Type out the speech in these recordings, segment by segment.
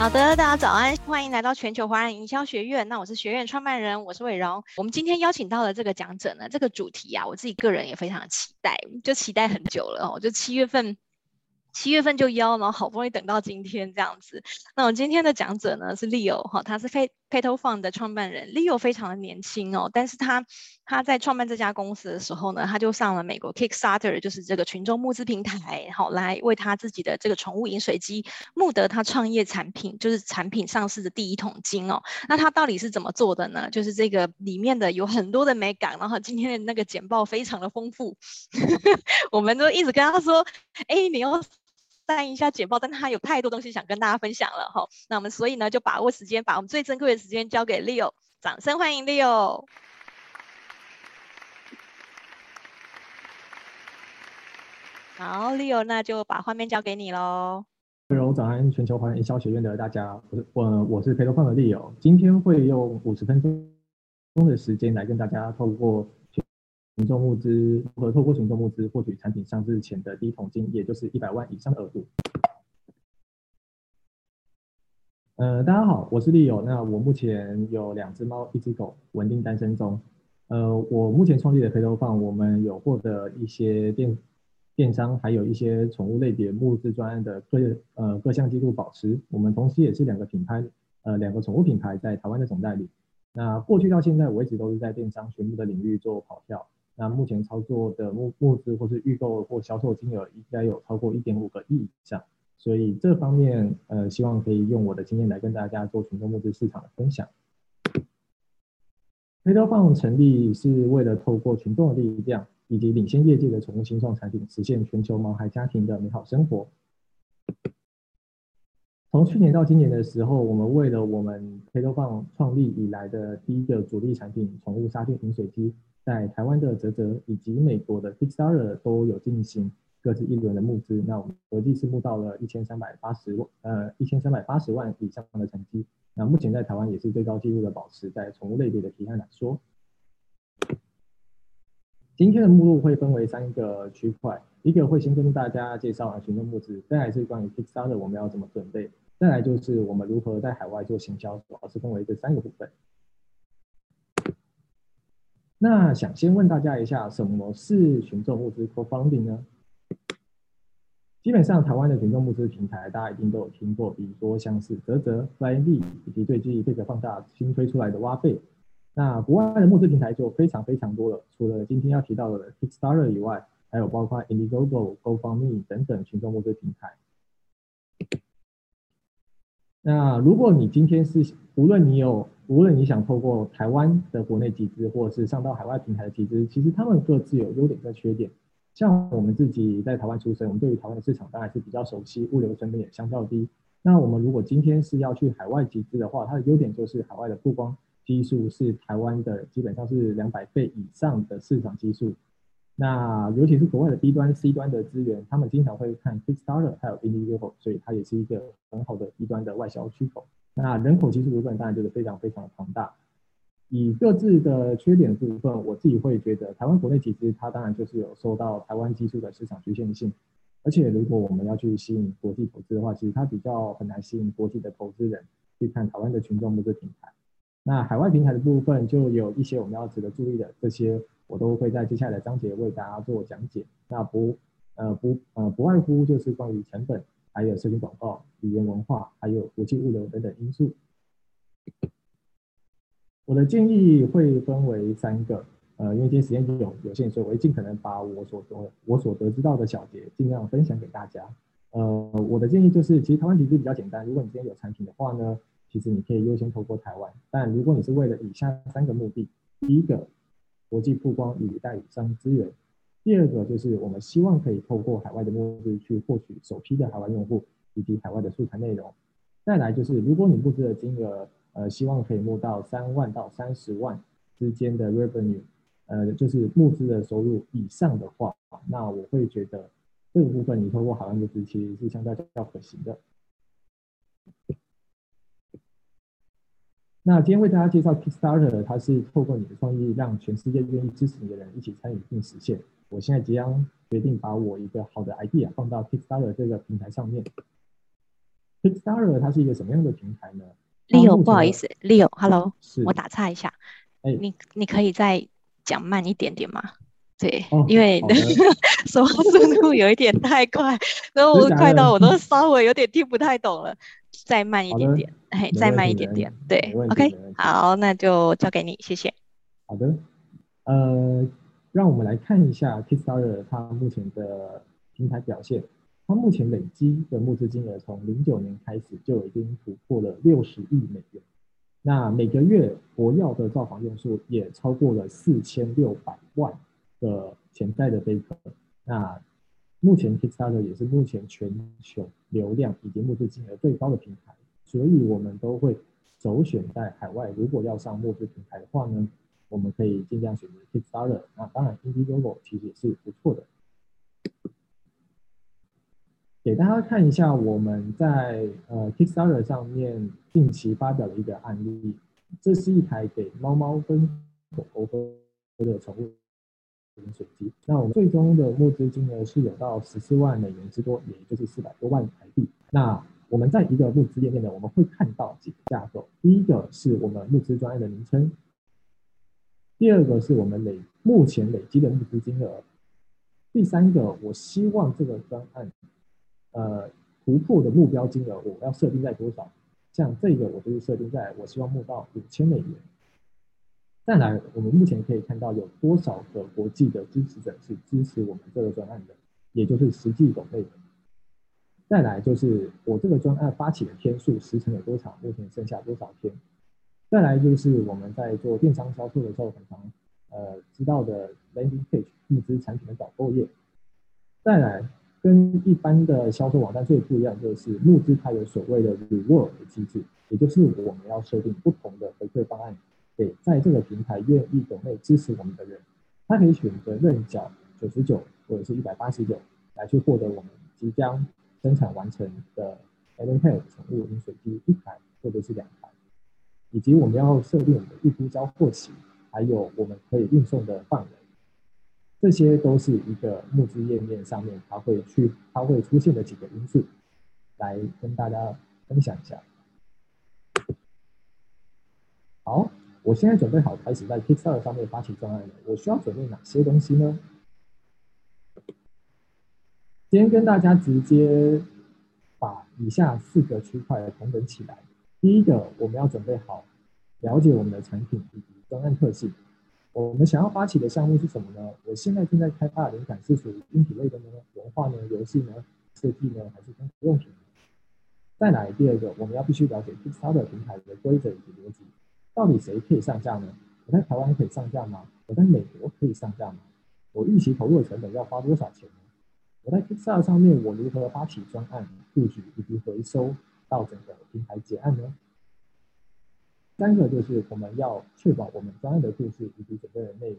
好的，大家早安，欢迎来到全球华人营销学院。那我是学院创办人，我是伟荣。我们今天邀请到的这个讲者呢，这个主题啊，我自己个人也非常期待，就期待很久了哦，就七月份。七月份就邀，然后好不容易等到今天这样子。那我今天的讲者呢是 Leo 哈，他是非 Petal Fund 的创办人。Leo 非常的年轻哦，但是他他在创办这家公司的时候呢，他就上了美国 Kickstarter，就是这个群众募资平台，好来为他自己的这个宠物饮水机募得他创业产品，就是产品上市的第一桶金哦。那他到底是怎么做的呢？就是这个里面的有很多的美感，然后今天的那个简报非常的丰富，我们都一直跟他说，哎，你要。看一下简报，但他有太多东西想跟大家分享了哈。那我们所以呢，就把握时间，把我们最珍贵的时间交给 Leo，掌声欢迎 Leo。好，Leo，那就把画面交给你喽。Hello，早安，全球华人营销学院的大家，我是我我是 Petal Fund 的 Leo，今天会用五十分钟的时间来跟大家透过。群众募资如何透过群众募资获取产品上市前的第一桶金，也就是一百万以上的额度。呃，大家好，我是 Leo。那我目前有两只猫，一只狗，稳定单身中。呃，我目前创立的肥头放我们有获得一些电电商，还有一些宠物类别募资专案的各呃各项记录保持。我们同时也是两个品牌，呃，两个宠物品牌在台湾的总代理。那过去到现在，我一直都是在电商全部的领域做跑跳。那目前操作的募募资或是预购或销售金额应该有超过一点五个亿以上，所以这方面呃希望可以用我的经验来跟大家做群众募资市场的分享。Petal Fund 成立是为了透过群众的力量以及领先业界的宠物新创产品，实现全球毛孩家庭的美好生活。从去年到今年的时候，我们为了我们 Petal Fund 创立以来的第一个主力产品——宠物杀菌饮水机。在台湾的泽泽以及美国的 Kickstarter 都有进行各自一轮的募资，那我们合计是募到了一千三百八十万，呃一千三百八十万以上的成绩。那目前在台湾也是最高纪录的保持，在宠物类别的提案来说，今天的目录会分为三个区块，一个会先跟大家介绍群众募资，再来是关于 Kickstarter 我们要怎么准备，再来就是我们如何在海外做行销，主要是分为这三个部分。那想先问大家一下，什么是群众募资 crowdfunding 呢？基本上，台湾的群众募资平台，大家一定都有听过，比如说像是泽泽、Flyme，以及最近 Big 放大新推出来的挖贝。那国外的募资平台就非常非常多了，除了今天要提到的 Kickstarter 以外，还有包括 Indiegogo、GoFundMe 等等群众募资平台。那如果你今天是，无论你有，无论你想透过台湾的国内集资，或者是上到海外平台的集资，其实他们各自有优点跟缺点。像我们自己在台湾出生，我们对于台湾的市场当然是比较熟悉，物流成本也相较低。那我们如果今天是要去海外集资的话，它的优点就是海外的曝光基数是台湾的基本上是两百倍以上的市场基数。那尤其是国外的 B 端、C 端的资源，他们经常会看 Kickstarter 还有 Indiegogo，所以它也是一个很好的 B 端的外销出口。那人口基数部分当然就是非常非常的庞大。以各自的缺点部分，我自己会觉得台湾国内其实它当然就是有受到台湾基数的市场局限性，而且如果我们要去吸引国际投资的话，其实它比较很难吸引国际的投资人去看台湾的群众募资平台。那海外平台的部分就有一些我们要值得注意的这些。我都会在接下来的章节为大家做讲解。那不，呃不，呃不外乎就是关于成本，还有社群广告、语言文化，还有国际物流等等因素。我的建议会分为三个，呃，因为今天时间有有限，所以我会尽可能把我所得我所得知道的小节尽量分享给大家。呃，我的建议就是，其实台湾其实比较简单。如果你今天有产品的话呢，其实你可以优先透过台湾。但如果你是为了以下三个目的，第一个。国际曝光与代理商资源。第二个就是我们希望可以透过海外的募资去获取首批的海外用户以及海外的素材内容。再来就是如果你募资的金额，呃，希望可以募到三万到三十万之间的 revenue，呃，就是募资的收入以上的话，那我会觉得这个部分你透过海外募资其实是相对比较可行的。那今天为大家介绍 Kickstarter，它是透过你的创意，让全世界愿意支持你的人一起参与并实现。我现在即将决定把我一个好的 idea 放到 Kickstarter 这个平台上面。Kickstarter 它是一个什么样的平台呢？Leo，不好意思，Leo，Hello，是我打岔一下，哎，你你可以再讲慢一点点吗？对，哦、因为说话 速度有一点太快，然后我快到我都稍微有点听不太懂了，再慢一点点，哎，再慢一点点，对，OK，好，那就交给你，谢谢。好的，呃，让我们来看一下 Kickstarter 它目前的平台表现。它目前累积的募资金额从零九年开始就已经突破了六十亿美元，那每个月活跃的造访用户也超过了四千六百万的潜在的贝壳。那目前 Kickstarter 也是目前全球流量以及募资金额最高的平台，所以我们都会首选在海外。如果要上募资平台的话呢，我们可以尽量选择 Kickstarter。那当然，Indiegogo 其实也是不错的。给大家看一下我们在呃 Kickstarter 上面近期发表的一个案例，这是一台给猫猫跟狗狗喝的宠物饮水机。那我们最终的募资金额是有到十四万美元之多，也就是四百多万台币。那我们在一个募资页面呢，我们会看到几个架构，第一个是我们募资专案的名称，第二个是我们累目前累积的募资金额，第三个我希望这个专案。呃，突破的目标金额我要设定在多少？像这个我就是设定在我希望募到五千美元。再来，我们目前可以看到有多少个国际的支持者是支持我们这个专案的，也就是实际抖内的。再来就是我这个专案发起的天数时程有多长，目前剩下多少天？再来就是我们在做电商销售的时候，很常呃知道的 landing page 募资产品的导购页。再来。跟一般的销售网站最不一样，就是募资它有所谓的 reward 的机制，也就是我们要设定不同的回馈方案，给在这个平台愿意抖内支持我们的人，他可以选择认缴九十九或者是一百八十九，来去获得我们即将生产完成的 Edenpet 宠物饮水机一台或者是两台，以及我们要设定我们的预估交货期，还有我们可以运送的范围。这些都是一个募资页面上面，它会去，它会出现的几个因素，来跟大家分享一下。好，我现在准备好开始在 Kickstarter 上面发起专案了。我需要准备哪些东西呢？今天跟大家直接把以下四个区块同等起来。第一个，我们要准备好了解我们的产品以及专案特性。我们想要发起的项目是什么呢？我现在正在开发的灵感是属于硬体类的呢，文化呢，游戏呢，设计呢，还是生活用品？再来第二个，我们要必须了解 Kickstarter 平台的规则以及逻辑，到底谁可以上架呢？我在台湾可以上架吗？我在美国可以上架吗？我预期投入的成本要花多少钱呢？我在 Kickstarter 上面我如何发起专案布局以及回收到整个平台结案呢？三个就是我们要确保我们专案的故事以及准备的内容。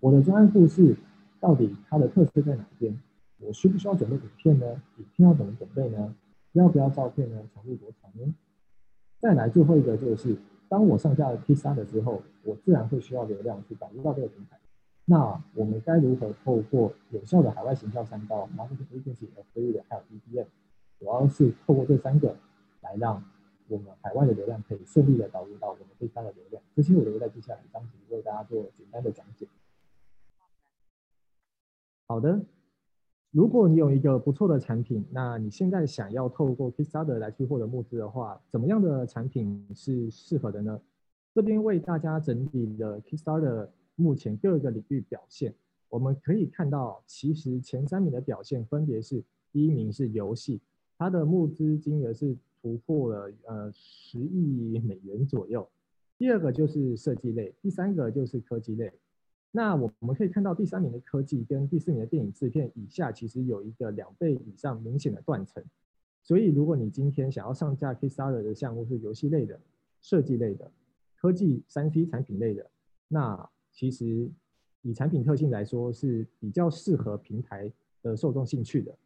我的专案故事到底它的特色在哪边？我需不需要准备影片呢？影片要怎么准备呢？要不要照片呢？长度多长呢？再来最后一个就是，当我上架了 Kickstarter 之后，我自然会需要流量去导入到这个平台。那我们该如何透过有效的海外行销商到 Marketing Agency、Affiliate 还有 EDM，主要是透过这三个来让。我们海外的流量可以顺利的导入到我们 P 三的流量，这些我都会在接下来章节为大家做简单的讲解。好的，如果你有一个不错的产品，那你现在想要透过 Kickstarter 来去获得募资的话，怎么样的产品是适合的呢？这边为大家整理了 Kickstarter 目前各个领域表现，我们可以看到，其实前三名的表现分别是：第一名是游戏，它的募资金额是。突破了呃十亿美元左右。第二个就是设计类，第三个就是科技类。那我我们可以看到第三名的科技跟第四名的电影制片以下，其实有一个两倍以上明显的断层。所以如果你今天想要上架 Kickstarter 的项目是游戏类的、设计类的、科技三 C 产品类的，那其实以产品特性来说是比较适合平台的受众兴趣的。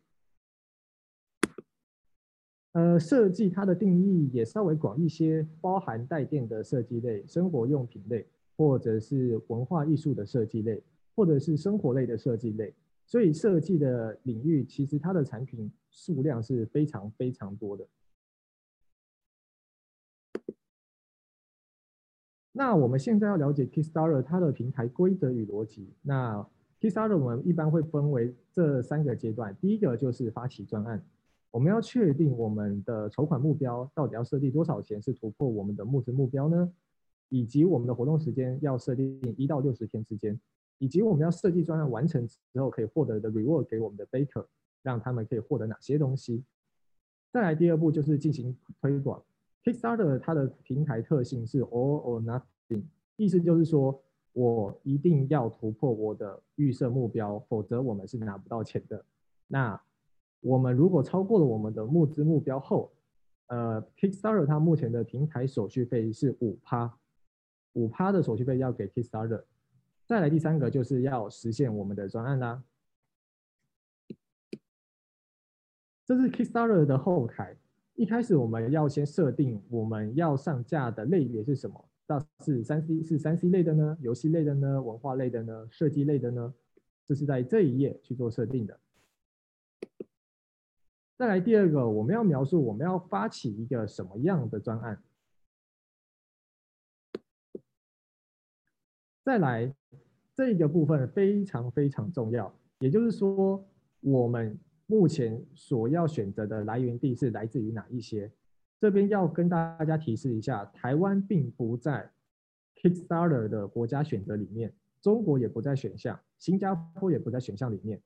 呃，设计它的定义也稍微广一些，包含带电的设计类、生活用品类，或者是文化艺术的设计类，或者是生活类的设计类。所以设计的领域其实它的产品数量是非常非常多的。那我们现在要了解 Kickstarter 它的平台规则与逻辑。那 Kickstarter 我们一般会分为这三个阶段，第一个就是发起专案，我们要确定我们的筹款目标到底要设定多少钱是突破我们的募资目标呢？以及我们的活动时间要设定一到六十天之间，以及我们要设计专案完成之后可以获得的 reward 给我们的 baker，让他们可以获得哪些东西？再来第二步就是进行推广。Kickstarter 它的平台特性是 all or nothing，意思就是说我一定要突破我的预设目标，否则我们是拿不到钱的。那我们如果超过了我们的募资目标后，呃，Kickstarter 它目前的平台手续费是五趴，五趴的手续费要给 Kickstarter。再来第三个就是要实现我们的专案啦，这是 Kickstarter 的后台。一开始我们要先设定我们要上架的类别是什么？到是三 C 是三 C 类的呢？游戏类的呢？文化类的呢？设计类的呢？这是在这一页去做设定的。再来第二个，我们要描述我们要发起一个什么样的专案。再来这个部分非常非常重要，也就是说我们。目前所要选择的来源地是来自于哪一些？这边要跟大家提示一下，台湾并不在 Kickstarter 的国家选择里面，中国也不在选项，新加坡也不在选项里面。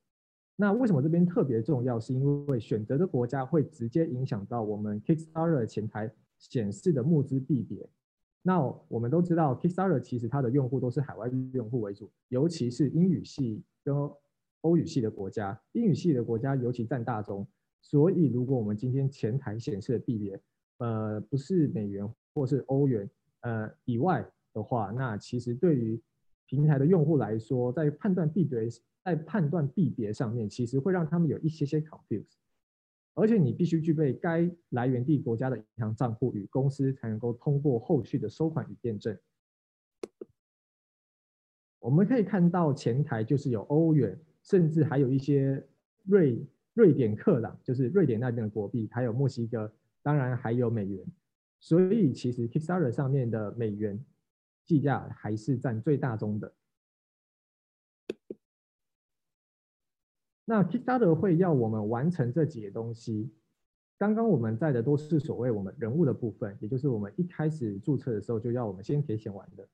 那为什么这边特别重要？是因为选择的国家会直接影响到我们 Kickstarter 前台显示的募资币别。那我们都知道，Kickstarter 其实它的用户都是海外用户为主，尤其是英语系跟欧语系的国家，英语系的国家尤其占大宗，所以如果我们今天前台显示的币别，呃，不是美元或是欧元，呃以外的话，那其实对于平台的用户来说，在判断币别，在判断币别上面，其实会让他们有一些些 confuse，而且你必须具备该来源地国家的银行账户与公司，才能够通过后续的收款与验证。我们可以看到前台就是有欧元。甚至还有一些瑞瑞典克朗，就是瑞典那边的国币，还有墨西哥，当然还有美元。所以其实 Kickstarter 上面的美元计价还是占最大宗的。那 Kickstarter 会要我们完成这几个东西。刚刚我们在的都是所谓我们人物的部分，也就是我们一开始注册的时候就要我们先填写完的。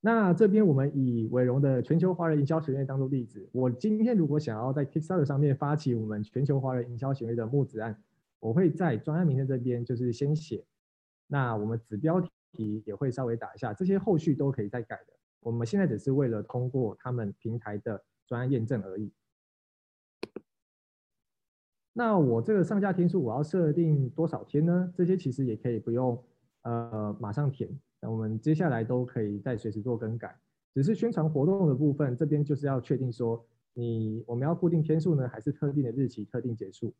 那这边我们以伟荣的全球华人营销学院当做例子，我今天如果想要在 Kickstarter 上面发起我们全球华人营销学院的募资案，我会在专案名称这边就是先写，那我们子标题也会稍微打一下，这些后续都可以再改的。我们现在只是为了通过他们平台的专案验证而已。那我这个上架天数我要设定多少天呢？这些其实也可以不用呃马上填。那我们接下来都可以再随时做更改，只是宣传活动的部分，这边就是要确定说，你我们要固定天数呢，还是特定的日期特定结束？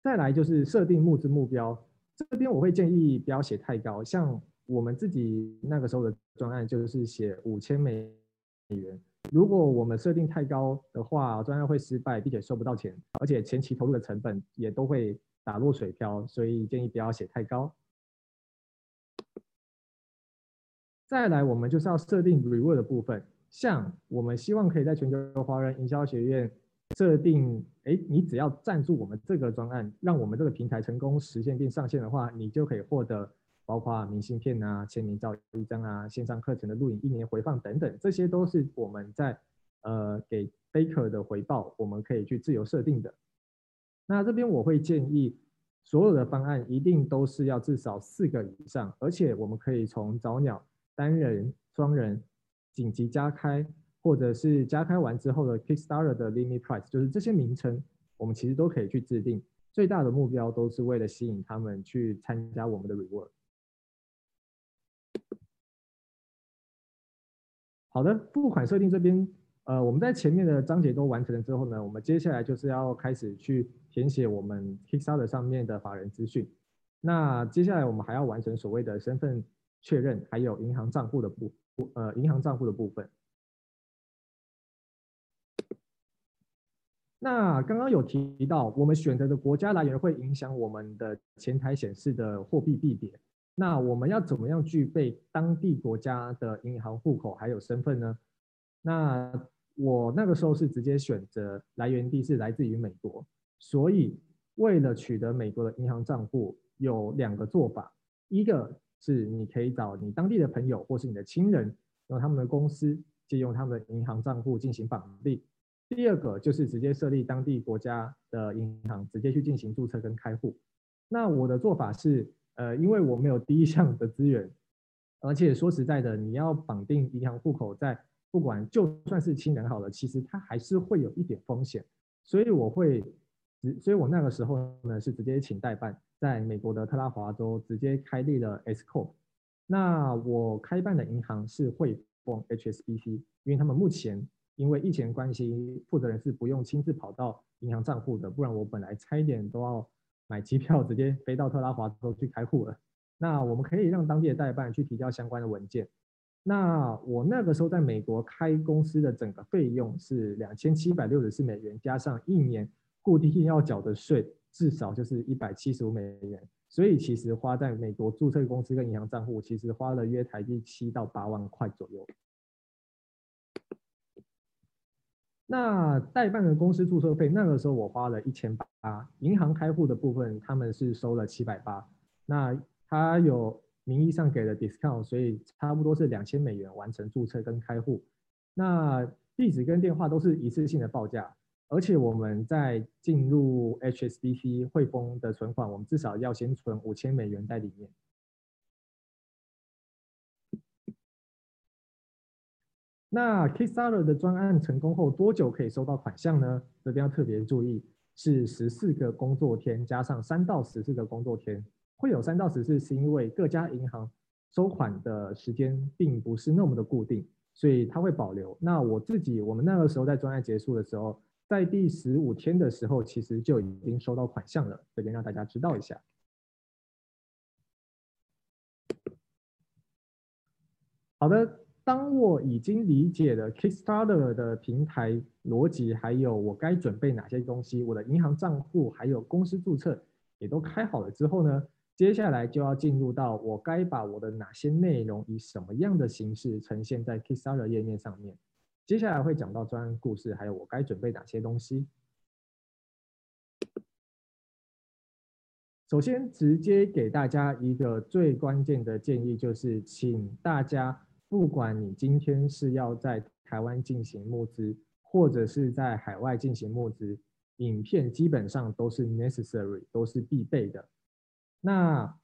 再来就是设定募资目标，这边我会建议不要写太高，像我们自己那个时候的专案就是写五千美美元，如果我们设定太高的话，专案会失败，并且收不到钱，而且前期投入的成本也都会。打落水漂，所以建议不要写太高。再来，我们就是要设定 reward 的部分，像我们希望可以在全球华人营销学院设定，哎，你只要赞助我们这个专案，让我们这个平台成功实现并上线的话，你就可以获得包括明信片啊、签名照一张啊、线上课程的录影一年回放等等，这些都是我们在呃给 Baker 的回报，我们可以去自由设定的。那这边我会建议，所有的方案一定都是要至少四个以上，而且我们可以从早鸟、单人、双人、紧急加开，或者是加开完之后的 Kickstarter 的 Limit Price，就是这些名称，我们其实都可以去制定。最大的目标都是为了吸引他们去参加我们的 Reward。好的，付款设定这边。呃，我们在前面的章节都完成了之后呢，我们接下来就是要开始去填写我们 Kickstarter 上面的法人资讯。那接下来我们还要完成所谓的身份确认，还有银行账户的部呃银行账户的部分。那刚刚有提到，我们选择的国家来源会影响我们的前台显示的货币币别。那我们要怎么样具备当地国家的银行户口还有身份呢？那我那个时候是直接选择来源地是来自于美国，所以为了取得美国的银行账户，有两个做法，一个是你可以找你当地的朋友或是你的亲人，用他们的公司借用他们的银行账户进行绑定；第二个就是直接设立当地国家的银行，直接去进行注册跟开户。那我的做法是。呃，因为我没有第一项的资源，而且说实在的，你要绑定银行户口，在不管就算是亲人好了，其实它还是会有一点风险，所以我会，所以我那个时候呢是直接请代办，在美国的特拉华州直接开立了 S Corp。那我开办的银行是汇丰 HSBC，因为他们目前因为疫情关系，负责人是不用亲自跑到银行账户的，不然我本来差一点都要。买机票直接飞到特拉华州去开户了。那我们可以让当地的代办去提交相关的文件。那我那个时候在美国开公司的整个费用是两千七百六十四美元，加上一年固定要缴的税，至少就是一百七十五美元。所以其实花在美国注册公司跟银行账户，其实花了约台币七到八万块左右。那代办的公司注册费，那个时候我花了一千八，银行开户的部分他们是收了七百八，那他有名义上给了 discount，所以差不多是两千美元完成注册跟开户。那地址跟电话都是一次性的报价，而且我们在进入 HSBC 汇丰的存款，我们至少要先存五千美元在里面。那 Kickstarter 的专案成功后多久可以收到款项呢？这边要特别注意，是十四个工作天加上三到十四个工作天。会有三到十四，是因为各家银行收款的时间并不是那么的固定，所以它会保留。那我自己，我们那个时候在专案结束的时候，在第十五天的时候，其实就已经收到款项了。这边让大家知道一下。好的。当我已经理解了 Kickstarter 的平台逻辑，还有我该准备哪些东西，我的银行账户还有公司注册也都开好了之后呢，接下来就要进入到我该把我的哪些内容以什么样的形式呈现在 Kickstarter 页面上面。接下来会讲到专案故事，还有我该准备哪些东西。首先，直接给大家一个最关键的建议，就是请大家。不管你今天是要在台湾进行募资，或者是在海外进行募资，影片基本上都是 necessary，都是必备的。那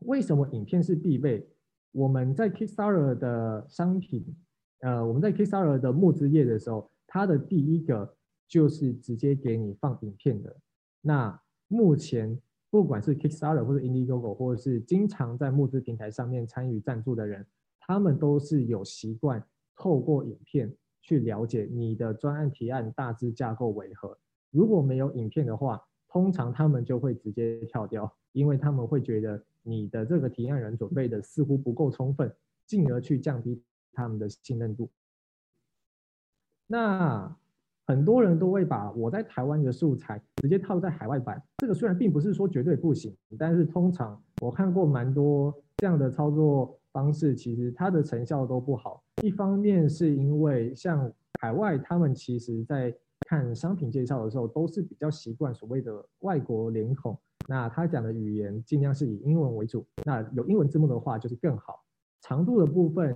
为什么影片是必备？我们在 Kickstarter 的商品，呃，我们在 Kickstarter 的募资页的时候，它的第一个就是直接给你放影片的。那目前不管是 Kickstarter 或者 Indiegogo，或者是经常在募资平台上面参与赞助的人。他们都是有习惯透过影片去了解你的专案提案大致架构为何。如果没有影片的话，通常他们就会直接跳掉，因为他们会觉得你的这个提案人准备的似乎不够充分，进而去降低他们的信任度。那很多人都会把我在台湾的素材直接套在海外版，这个虽然并不是说绝对不行，但是通常我看过蛮多这样的操作。方式其实它的成效都不好，一方面是因为像海外，他们其实在看商品介绍的时候都是比较习惯所谓的外国脸孔，那他讲的语言尽量是以英文为主，那有英文字幕的话就是更好。长度的部分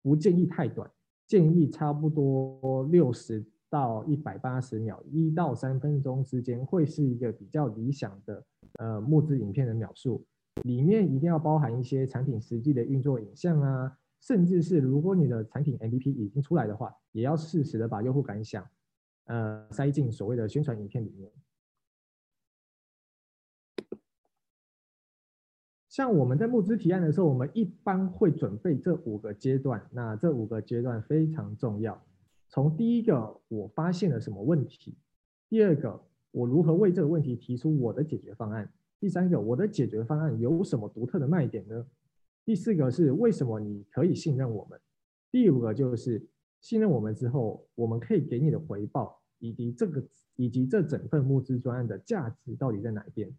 不建议太短，建议差不多六十到一百八十秒，一到三分钟之间会是一个比较理想的呃募资影片的描述。里面一定要包含一些产品实际的运作影像啊，甚至是如果你的产品 MVP 已经出来的话，也要适时的把用户感想，呃，塞进所谓的宣传影片里面。像我们在募资提案的时候，我们一般会准备这五个阶段，那这五个阶段非常重要。从第一个，我发现了什么问题；第二个，我如何为这个问题提出我的解决方案。第三个，我的解决方案有什么独特的卖点呢？第四个是为什么你可以信任我们？第五个就是信任我们之后，我们可以给你的回报以及这个以及这整份募资专案的价值到底在哪边。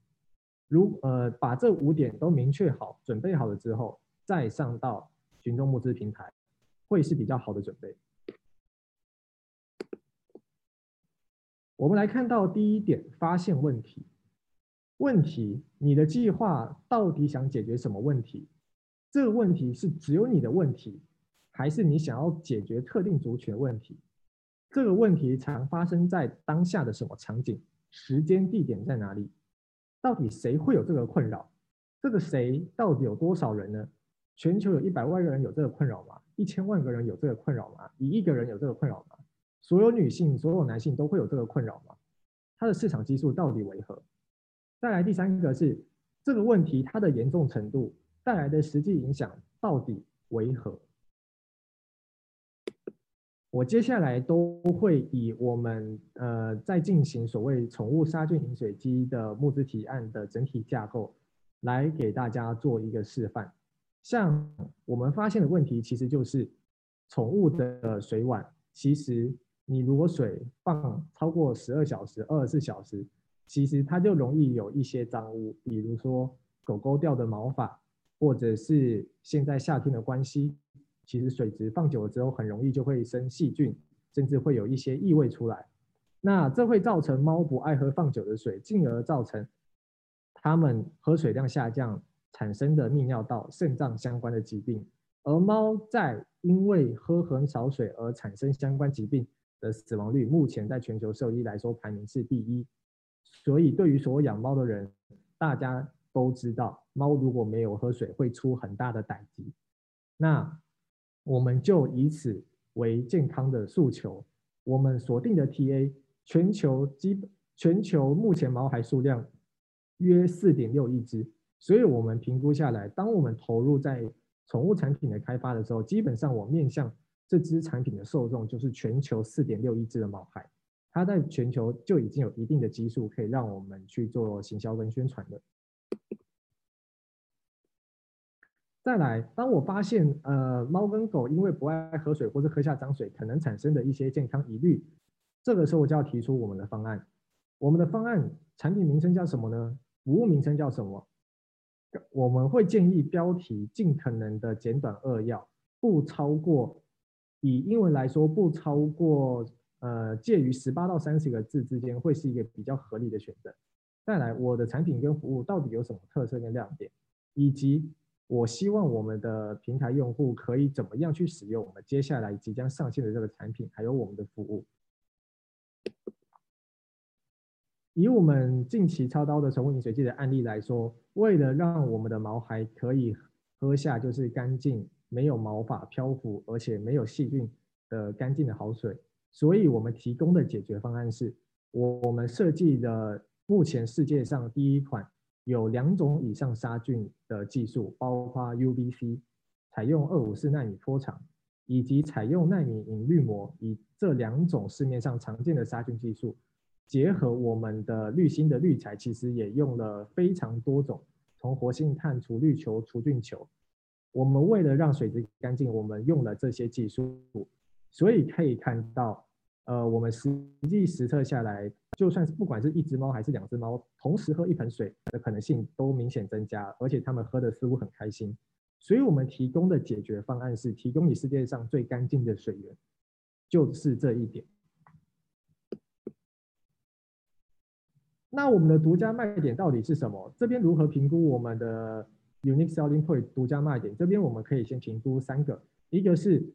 如呃把这五点都明确好、准备好了之后，再上到群众募资平台，会是比较好的准备。我们来看到第一点，发现问题。问题，你的计划到底想解决什么问题？这个问题是只有你的问题，还是你想要解决特定族群的问题？这个问题常发生在当下的什么场景？时间地点在哪里？到底谁会有这个困扰？这个谁到底有多少人呢？全球有一百万个人有这个困扰吗？一千万个人有这个困扰吗？一亿个人有这个困扰吗？所有女性、所有男性都会有这个困扰吗？它的市场基数到底为何？再来第三个是这个问题，它的严重程度带来的实际影响到底为何？我接下来都会以我们呃在进行所谓宠物杀菌饮水机的募资提案的整体架构来给大家做一个示范。像我们发现的问题，其实就是宠物的水碗，其实你如果水放超过十二小时、二十四小时。其实它就容易有一些脏污，比如说狗狗掉的毛发，或者是现在夏天的关系，其实水质放久了之后，很容易就会生细菌，甚至会有一些异味出来。那这会造成猫不爱喝放久的水，进而造成它们喝水量下降，产生的泌尿道、肾脏相关的疾病。而猫在因为喝很少水而产生相关疾病的死亡率，目前在全球兽医来说排名是第一。所以，对于所有养猫的人，大家都知道，猫如果没有喝水，会出很大的代志。那我们就以此为健康的诉求，我们锁定的 TA，全球基全球目前毛孩数量约四点六亿只。所以我们评估下来，当我们投入在宠物产品的开发的时候，基本上我面向这支产品的受众就是全球四点六亿只的毛孩。它在全球就已经有一定的基数，可以让我们去做行销跟宣传的。再来，当我发现呃猫跟狗因为不爱喝水或是喝下脏水，可能产生的一些健康疑虑，这个时候我就要提出我们的方案。我们的方案产品名称叫什么呢？服务名称叫什么？我们会建议标题尽可能的简短扼要，不超过，以英文来说不超过。呃，介于十八到三十个字之间，会是一个比较合理的选择。再来，我的产品跟服务到底有什么特色跟亮点，以及我希望我们的平台用户可以怎么样去使用我们接下来即将上线的这个产品，还有我们的服务。以我们近期操刀的宠物饮水机的案例来说，为了让我们的毛孩可以喝下就是干净、没有毛发漂浮，而且没有细菌的干净的好水。所以我们提供的解决方案是，我们设计的目前世界上第一款有两种以上杀菌的技术，包括 UVC，采用二五四纳米波长，以及采用纳米隐滤膜，以这两种市面上常见的杀菌技术，结合我们的滤芯的滤材，其实也用了非常多种，从活性炭除滤球、除菌球。我们为了让水质干净，我们用了这些技术。所以可以看到，呃，我们实际实测下来，就算是不管是一只猫还是两只猫，同时喝一盆水的可能性都明显增加，而且它们喝的似乎很开心。所以我们提供的解决方案是提供你世界上最干净的水源，就是这一点。那我们的独家卖点到底是什么？这边如何评估我们的 unique selling point 独家卖点？这边我们可以先评估三个，一个是。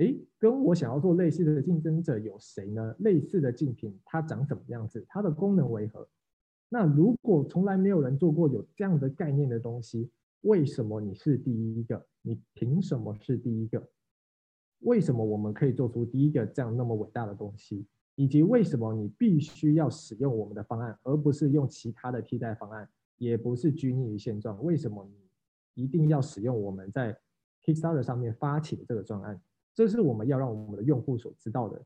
诶，跟我想要做类似的竞争者有谁呢？类似的竞品它长什么样子？它的功能为何？那如果从来没有人做过有这样的概念的东西，为什么你是第一个？你凭什么是第一个？为什么我们可以做出第一个这样那么伟大的东西？以及为什么你必须要使用我们的方案，而不是用其他的替代方案，也不是拘泥于现状？为什么你一定要使用我们在 Kickstarter 上面发起的这个专案？这是我们要让我们的用户所知道的。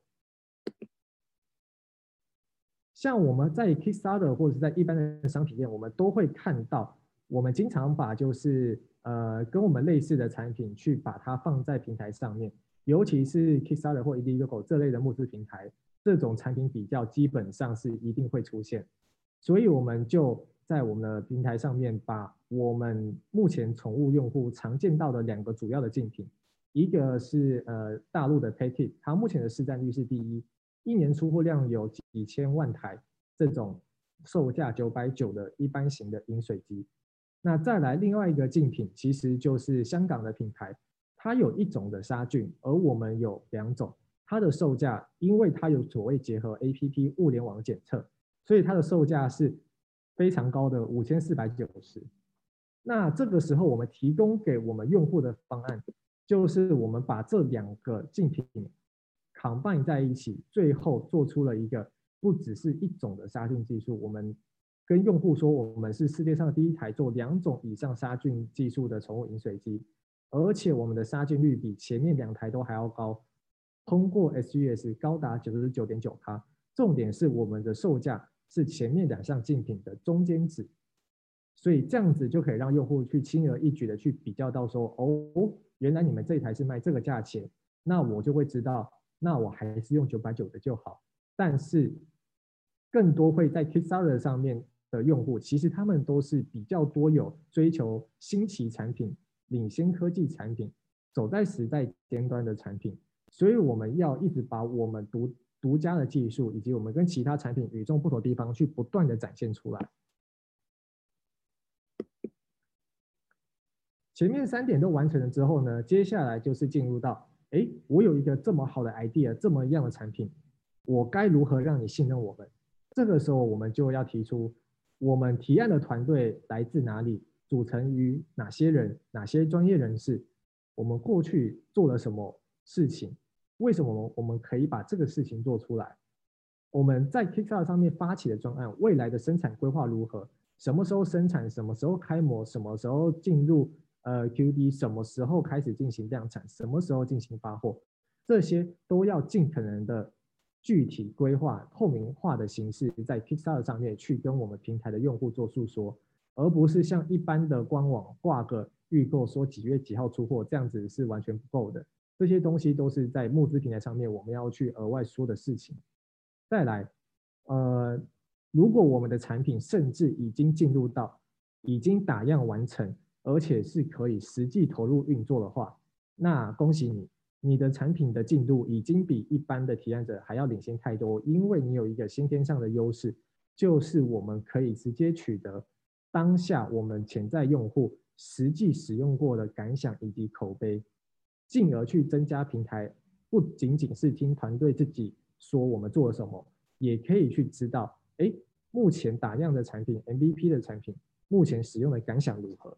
像我们在 Kickstarter 或者是在一般的商品店，我们都会看到，我们经常把就是呃跟我们类似的产品去把它放在平台上面。尤其是 Kickstarter 或 Indiegogo 这类的募资平台，这种产品比较基本上是一定会出现。所以我们就在我们的平台上面，把我们目前宠物用户常见到的两个主要的竞品，一个是呃大陆的 Pet，它目前的市占率是第一，一年出货量有几千万台，这种售价九百九的一般型的饮水机。那再来另外一个竞品，其实就是香港的品牌，它有一种的杀菌，而我们有两种，它的售价，因为它有所谓结合 APP 物联网检测。所以它的售价是非常高的，五千四百九十。那这个时候，我们提供给我们用户的方案，就是我们把这两个竞品 combine 在一起，最后做出了一个不只是一种的杀菌技术。我们跟用户说，我们是世界上第一台做两种以上杀菌技术的宠物饮水机，而且我们的杀菌率比前面两台都还要高，通过 SGS 高达九十九点九。重点是我们的售价。是前面两项竞品的中间值，所以这样子就可以让用户去轻而易举的去比较到说，哦，原来你们这一台是卖这个价钱，那我就会知道，那我还是用九百九的就好。但是更多会在 Kickstarter 上面的用户，其实他们都是比较多有追求新奇产品、领先科技产品、走在时代尖端的产品，所以我们要一直把我们独独家的技术，以及我们跟其他产品与众不同的地方，去不断的展现出来。前面三点都完成了之后呢，接下来就是进入到，哎，我有一个这么好的 idea，这么样的产品，我该如何让你信任我们？这个时候，我们就要提出，我们提案的团队来自哪里，组成于哪些人，哪些专业人士，我们过去做了什么事情。为什么我们可以把这个事情做出来？我们在 Kickstarter 上面发起的专案，未来的生产规划如何？什么时候生产？什么时候开模？什么时候进入呃 QD？什么时候开始进行量产？什么时候进行发货？这些都要尽可能的具体规划、透明化的形式，在 Kickstarter 上面去跟我们平台的用户做诉说，而不是像一般的官网挂个预购，说几月几号出货，这样子是完全不够的。这些东西都是在募资平台上面我们要去额外说的事情。再来，呃，如果我们的产品甚至已经进入到已经打样完成，而且是可以实际投入运作的话，那恭喜你，你的产品的进度已经比一般的提案者还要领先太多，因为你有一个先天上的优势，就是我们可以直接取得当下我们潜在用户实际使用过的感想以及口碑。进而去增加平台，不仅仅是听团队自己说我们做了什么，也可以去知道，哎，目前打样的产品，MVP 的产品，目前使用的感想如何？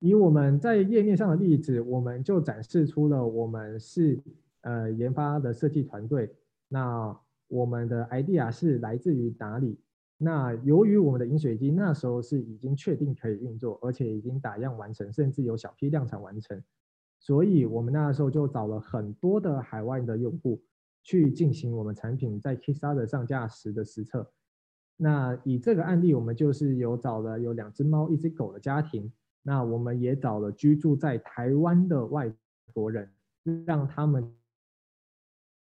以我们在页面上的例子，我们就展示出了我们是呃研发的设计团队，那我们的 idea 是来自于哪里？那由于我们的饮水机那时候是已经确定可以运作，而且已经打样完成，甚至有小批量产完成，所以我们那时候就找了很多的海外的用户去进行我们产品在 Kickstarter 上架时的实测。那以这个案例，我们就是有找了有两只猫、一只狗的家庭，那我们也找了居住在台湾的外国人，让他们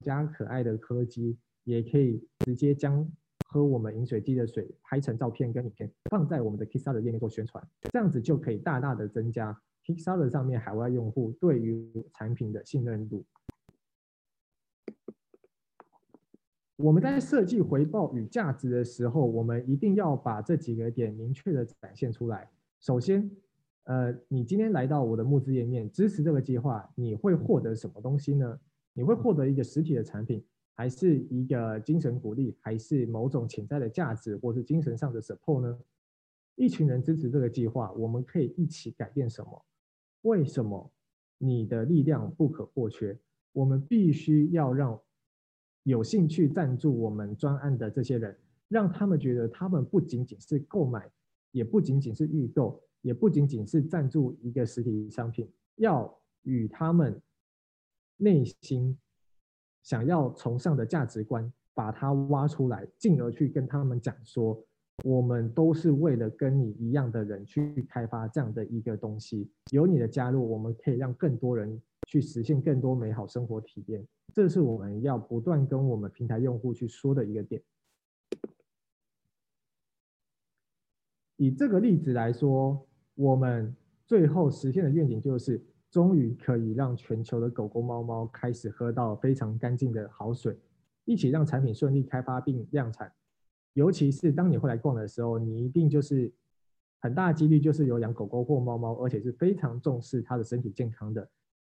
家可爱的柯基也可以直接将。喝我们饮水机的水，拍成照片跟影片，放在我们的 Kickstarter 页面做宣传，这样子就可以大大的增加 Kickstarter 上面海外用户对于产品的信任度。我们在设计回报与价值的时候，我们一定要把这几个点明确的展现出来。首先，呃，你今天来到我的募资页面支持这个计划，你会获得什么东西呢？你会获得一个实体的产品。还是一个精神鼓励，还是某种潜在的价值，或是精神上的 support 呢？一群人支持这个计划，我们可以一起改变什么？为什么你的力量不可或缺？我们必须要让有兴趣赞助我们专案的这些人，让他们觉得他们不仅仅是购买，也不仅仅是预购，也不仅仅是赞助一个实体商品，要与他们内心。想要崇尚的价值观，把它挖出来，进而去跟他们讲说，我们都是为了跟你一样的人去开发这样的一个东西。有你的加入，我们可以让更多人去实现更多美好生活体验。这是我们要不断跟我们平台用户去说的一个点。以这个例子来说，我们最后实现的愿景就是，终于可以让全球的狗狗、猫猫开始喝到非常干净的好水，一起让产品顺利开发并量产。尤其是当你会来逛的时候，你一定就是很大几率就是有养狗狗或猫猫，而且是非常重视它的身体健康的。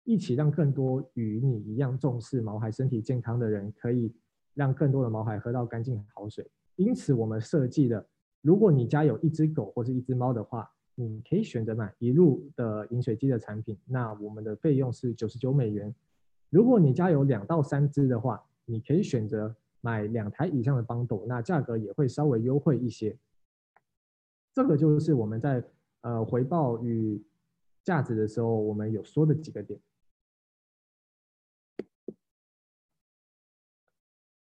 一起让更多与你一样重视毛孩身体健康的人，可以让更多的毛孩喝到干净的好水。因此，我们设计了，如果你家有一只狗或是一只猫的话，你可以选择买一路的饮水机的产品，那我们的费用是九十九美元。如果你家有两到三只的话，你可以选择。买两台以上的 bundle，那价格也会稍微优惠一些。这个就是我们在呃回报与价值的时候，我们有说的几个点。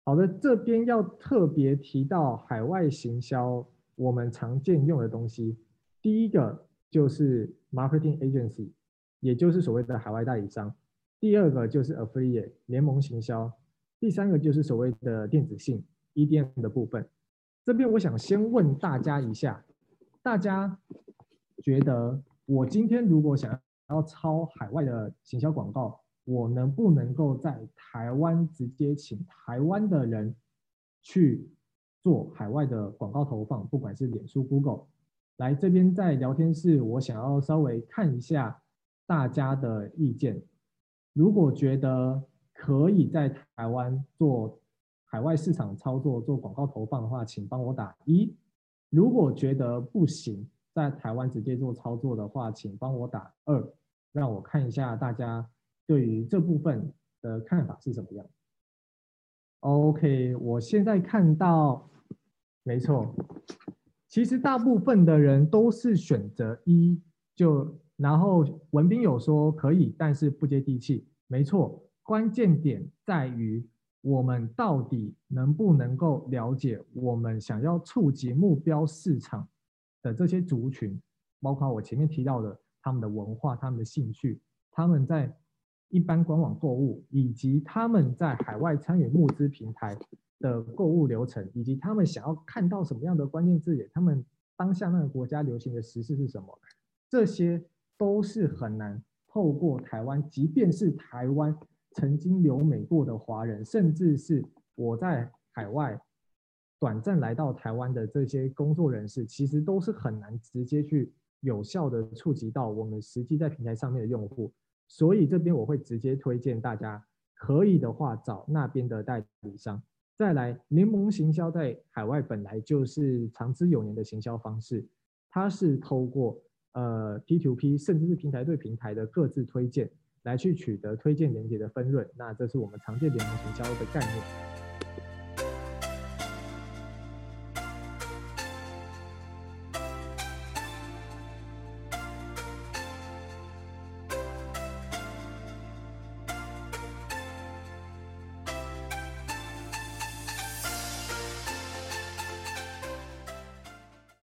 好的，这边要特别提到海外行销，我们常见用的东西，第一个就是 marketing agency，也就是所谓的海外代理商；第二个就是 affiliate 联盟行销。第三个就是所谓的电子信 EDM 的部分，这边我想先问大家一下，大家觉得我今天如果想要抄海外的行销广告，我能不能够在台湾直接请台湾的人去做海外的广告投放，不管是脸书、Google，来这边在聊天室，我想要稍微看一下大家的意见，如果觉得。可以在台湾做海外市场操作、做广告投放的话，请帮我打一。如果觉得不行，在台湾直接做操作的话，请帮我打二，让我看一下大家对于这部分的看法是怎么样。OK，我现在看到，没错，其实大部分的人都是选择一，就然后文斌有说可以，但是不接地气，没错。关键点在于我们到底能不能够了解我们想要触及目标市场的这些族群，包括我前面提到的他们的文化、他们的兴趣、他们在一般官网购物，以及他们在海外参与募资平台的购物流程，以及他们想要看到什么样的关键字眼，他们当下那个国家流行的时事是什么，这些都是很难透过台湾，即便是台湾。曾经留美过的华人，甚至是我在海外短暂来到台湾的这些工作人士，其实都是很难直接去有效的触及到我们实际在平台上面的用户。所以这边我会直接推荐大家，可以的话找那边的代理商。再来，联盟行销在海外本来就是长之有年的行销方式，它是透过呃 P to P 甚至是平台对平台的各自推荐。来去取得推荐连结的分润，那这是我们常见联盟行销的概念。